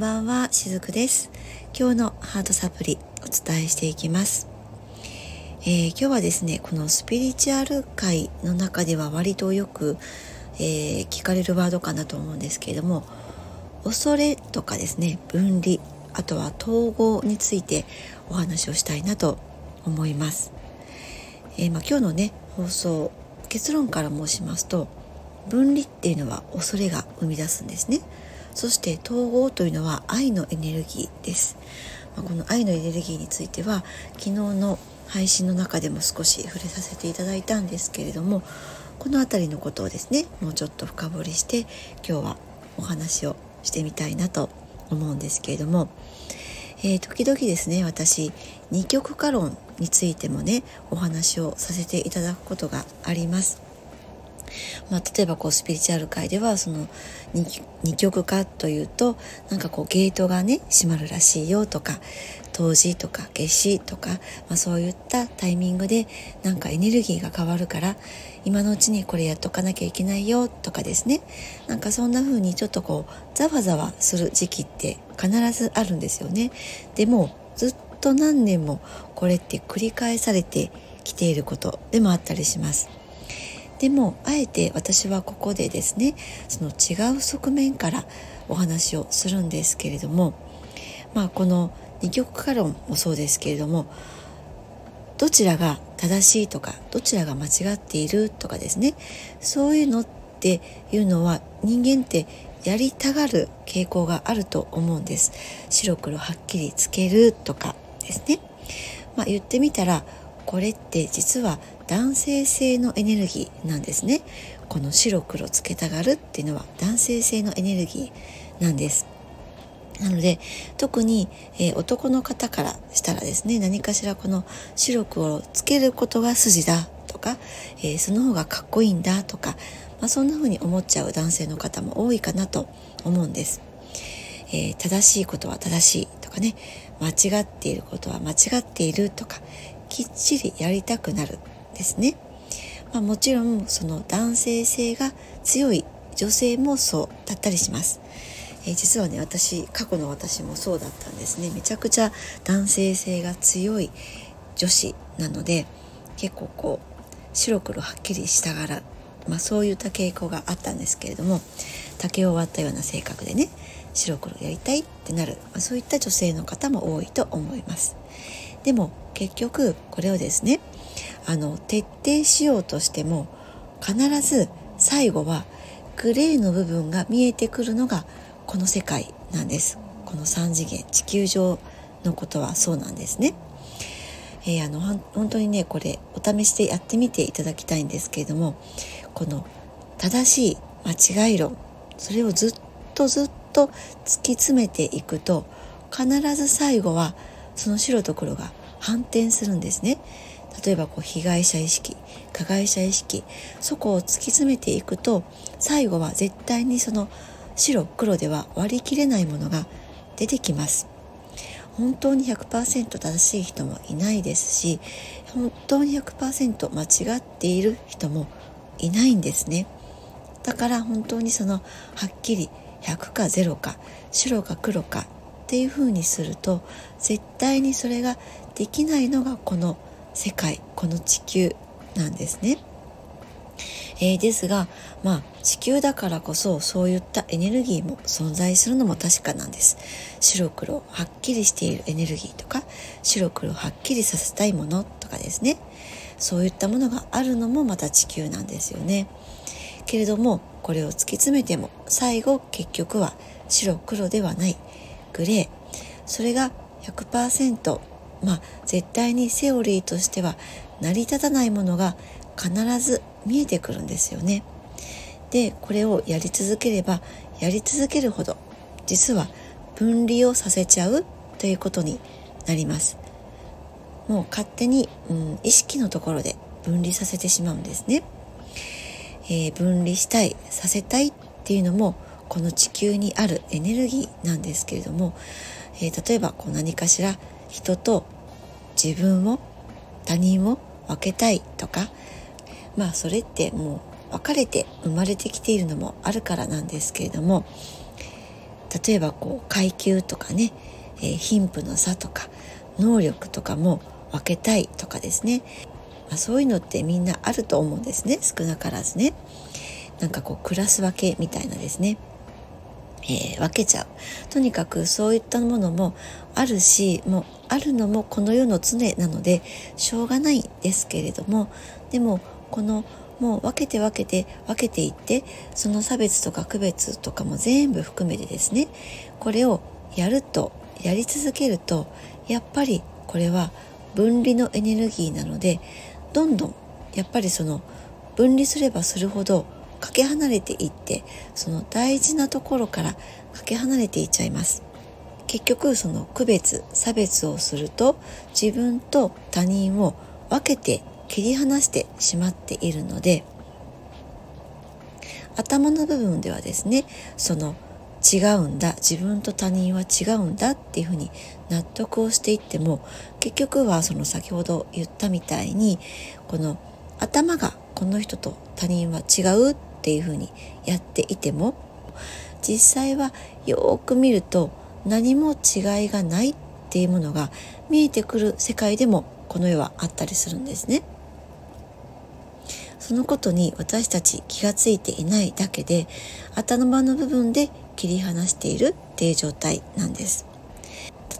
んばんはしずくです。今日のハートサプリお伝えしていきます、えー、今日はですねこのスピリチュアル界の中では割とよく、えー、聞かれるワードかなと思うんですけれども恐れとかですね分離あとは統合についてお話をしたいなと思います、えー、まあ、今日のね放送結論から申しますと分離っていうのは恐れが生み出すんですね。そして統合というのは愛のエネルギーです、ま、この愛のエネルギーについては昨日の配信の中でも少し触れさせていただいたんですけれどもこの辺りのことをですねもうちょっと深掘りして今日はお話をしてみたいなと思うんですけれども、えー、時々ですね私二極化論についてもねお話をさせていただくことがあります。まあ、例えばこうスピリチュアル界ではその二極化というとなんかこうゲートがね閉まるらしいよとか冬至とか夏至とか、まあ、そういったタイミングでなんかエネルギーが変わるから今のうちにこれやっとかなきゃいけないよとかですねなんかそんな風にちょっとこうざわざわする時期って必ずあるんですよね。でもずっと何年もこれって繰り返されてきていることでもあったりします。でもあえて私はここでですねその違う側面からお話をするんですけれどもまあこの二極化論もそうですけれどもどちらが正しいとかどちらが間違っているとかですねそういうのっていうのは人間ってやりたがる傾向があると思うんです。白黒はっきりつけるとかですね。まあ言ってみたらこれって実は男性性のエネルギーなんですね。この白黒つけたがるっていうのは男性性のエネルギーなんです。なので特に、えー、男の方からしたらですね何かしらこの白黒をつけることが筋だとか、えー、その方がかっこいいんだとか、まあ、そんな風に思っちゃう男性の方も多いかなと思うんです、えー、正しいことは正しいとかね間違っていることは間違っているとかきっちりやりたくなる。ですね。まあ、もちろんその男性性が強い女性もそうだったりします。えー、実はね私過去の私もそうだったんですねめちゃくちゃ男性性が強い女子なので結構こう白黒はっきりしたがら、まあ、そういった傾向があったんですけれども竹を割ったような性格でね白黒やりたいってなる、まあ、そういった女性の方も多いと思いますでも結局これをですねあの徹底しようとしても必ず最後はグレーの部分が見えてくるのがこの世界なんですこの3次元地球上のことはそうなんですね。えー、あの本当にねこれお試しでやってみていただきたいんですけれどもこの正しい間違い論それをずっとずっと突き詰めていくと必ず最後はその白と黒が反転するんですね。例えばこう被害者意識加害者意識そこを突き詰めていくと最後は絶対にその白黒では割り切れないものが出てきます。本当に100%正しい人もいないですし本当に100%間違っている人もいないんですね。だから本当にそのはっきり100か0か白か黒かっていうふうにすると絶対にそれができないのがこの世界この地球なんですね。えー、ですが、まあ、地球だからこそそういったエネルギーも存在するのも確かなんです。白黒はっきりしているエネルギーとか白黒はっきりさせたいものとかですねそういったものがあるのもまた地球なんですよね。けれどもこれを突き詰めても最後結局は白黒ではないグレーそれが100%まあ絶対にセオリーとしては成り立たないものが必ず見えてくるんですよね。でこれをやり続ければやり続けるほど実は分離をさせちゃうということになります。もう勝手に、うん、意識のところで分離させてしまうんですね。えー、分離したいさせたいっていうのもこの地球にあるエネルギーなんですけれども、えー、例えばこう何かしら人と自分を他人を分けたいとかまあそれってもう別れて生まれてきているのもあるからなんですけれども例えばこう階級とかね、えー、貧富の差とか能力とかも分けたいとかですね、まあ、そういうのってみんなあると思うんですね少なからずね。なんかこうクラス分けみたいなですね、えー、分けちゃう。とにかくそういったものもあるしもうあるのもこの世の常なのでしょうがないですけれどもでもこのもう分けて分けて分けていってその差別とか区別とかも全部含めてですねこれをやるとやり続けるとやっぱりこれは分離のエネルギーなのでどんどんやっぱりその分離すればするほどかけ離れていってその大事なところからかけ離れていっちゃいます。結局その区別差別をすると自分と他人を分けて切り離してしまっているので頭の部分ではですねその違うんだ自分と他人は違うんだっていうふうに納得をしていっても結局はその先ほど言ったみたいにこの頭がこの人と他人は違うっていうふうにやっていても実際はよーく見ると何も違いがないっていうものが見えてくる世界でもこの世はあったりするんですね。そのことに私たち気がついていないだけで頭の部分で切り離しているっていう状態なんです。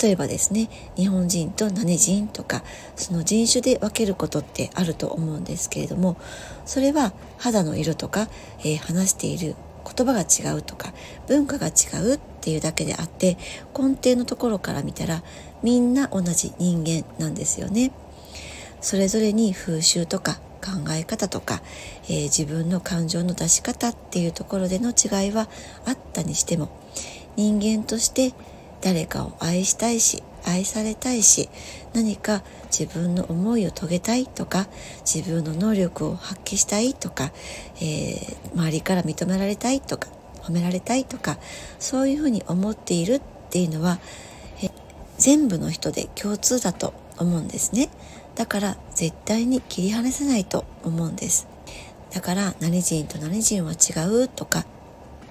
例えばですね日本人と何人とかその人種で分けることってあると思うんですけれどもそれは肌の色とか、えー、話している言葉が違うとか文化が違うっていうだけであって根底のところから見たらみんな同じ人間なんですよね。それぞれに風習とか考え方とか、えー、自分の感情の出し方っていうところでの違いはあったにしても人間として誰かを愛したいし愛されたいし何か自分の思いを遂げたいとか自分の能力を発揮したいとか、えー、周りから認められたいとか褒められたいとかそういうふうに思っているっていうのは、え全部の人で共通だと思うんですねだから絶対に切り離せないと思うんですだから何人と何人は違うとか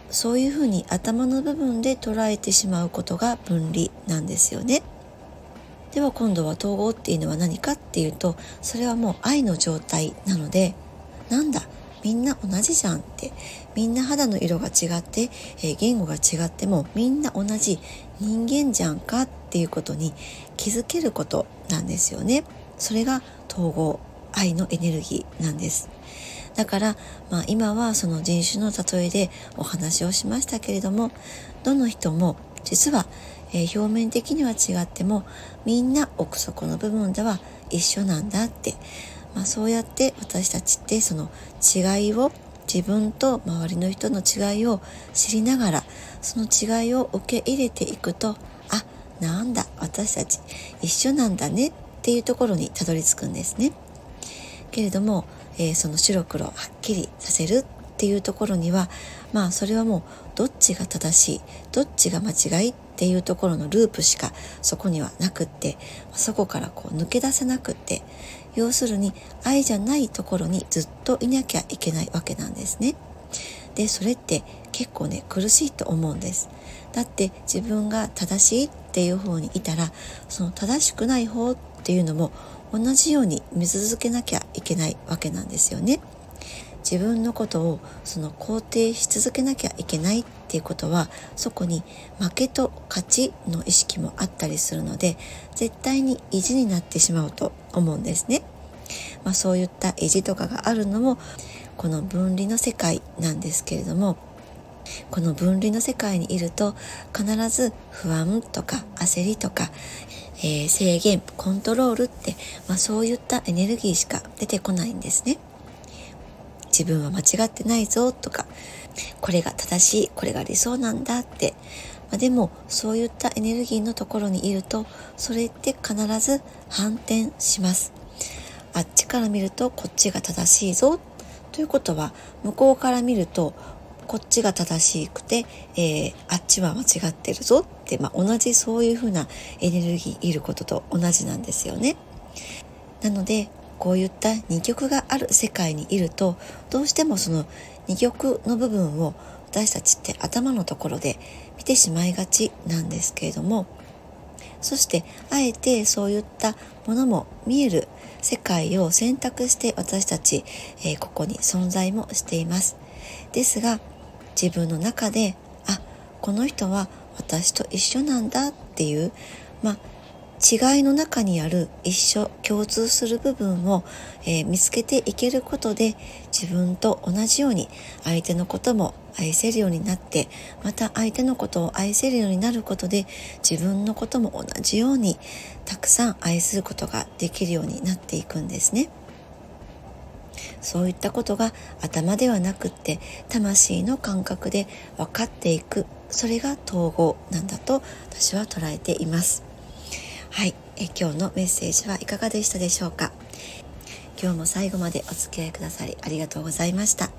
そういうふうに頭の部分で捉えてしまうことが分離なんですよね。では今度は統合っていうのは何かっていうとそれはもう愛の状態なのでなんだみんな同じじゃんってみんな肌の色が違って、えー、言語が違ってもみんな同じ人間じゃんかっていうことに気づけることなんですよね。それが統合愛のエネルギーなんです。だから、まあ、今はその人種の例えでお話をしましたけれどもどの人も実は、えー、表面的には違ってもみんな奥底の部分では一緒なんだって、まあ、そうやって私たちってその違いを自分と周りの人の違いを知りながらその違いを受け入れていくとあなんだ私たち一緒なんだねっていうところにたどり着くんですね。けれどもえー、その白黒はっきりさせるっていうところにはまあそれはもうどっちが正しいどっちが間違いっていうところのループしかそこにはなくってそこからこう抜け出せなくって要するに愛じゃないところにずっといなきゃいけないわけなんですね。でそれって結構ね苦しいと思うんです。だって自分が正しいっていう方にいたらその正しくない方っていうのも同じように見続けなきゃいけないわけなんですよね。自分のことをその肯定し続けなきゃいけないっていうことはそこに負けと勝ちの意識もあったりするので絶対に意地になってしまうと思うんですね。まあ、そういった意地とかがあるのもこの分離の世界なんですけれどもこの分離の世界にいると必ず不安とか焦りとかえー、制限コントロールって、まあ、そういったエネルギーしか出てこないんですね。自分は間違ってないぞとかこれが正しいこれが理想なんだって、まあ、でもそういったエネルギーのところにいるとそれって必ず反転します。あっちから見るとこっちが正しいぞということは向こうから見るとこっちが正しくて、えー、あっちは間違ってるぞって、まあ、同じそういうふうなエネルギーいることと同じなんですよね。なのでこういった二極がある世界にいるとどうしてもその二極の部分を私たちって頭のところで見てしまいがちなんですけれどもそしてあえてそういったものも見える世界を選択して私たち、えー、ここに存在もしています。ですが自分の中であこの人は私と一緒なんだっていうまあ違いの中にある一緒共通する部分を、えー、見つけていけることで自分と同じように相手のことも愛せるようになってまた相手のことを愛せるようになることで自分のことも同じようにたくさん愛することができるようになっていくんですね。そういったことが頭ではなくって魂の感覚で分かっていくそれが統合なんだと私は捉えています。はい。え今日のメッセージはいかがでしたでしょうか？今日も最後までお付き合いくださりありがとうございました。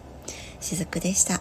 しずくでした。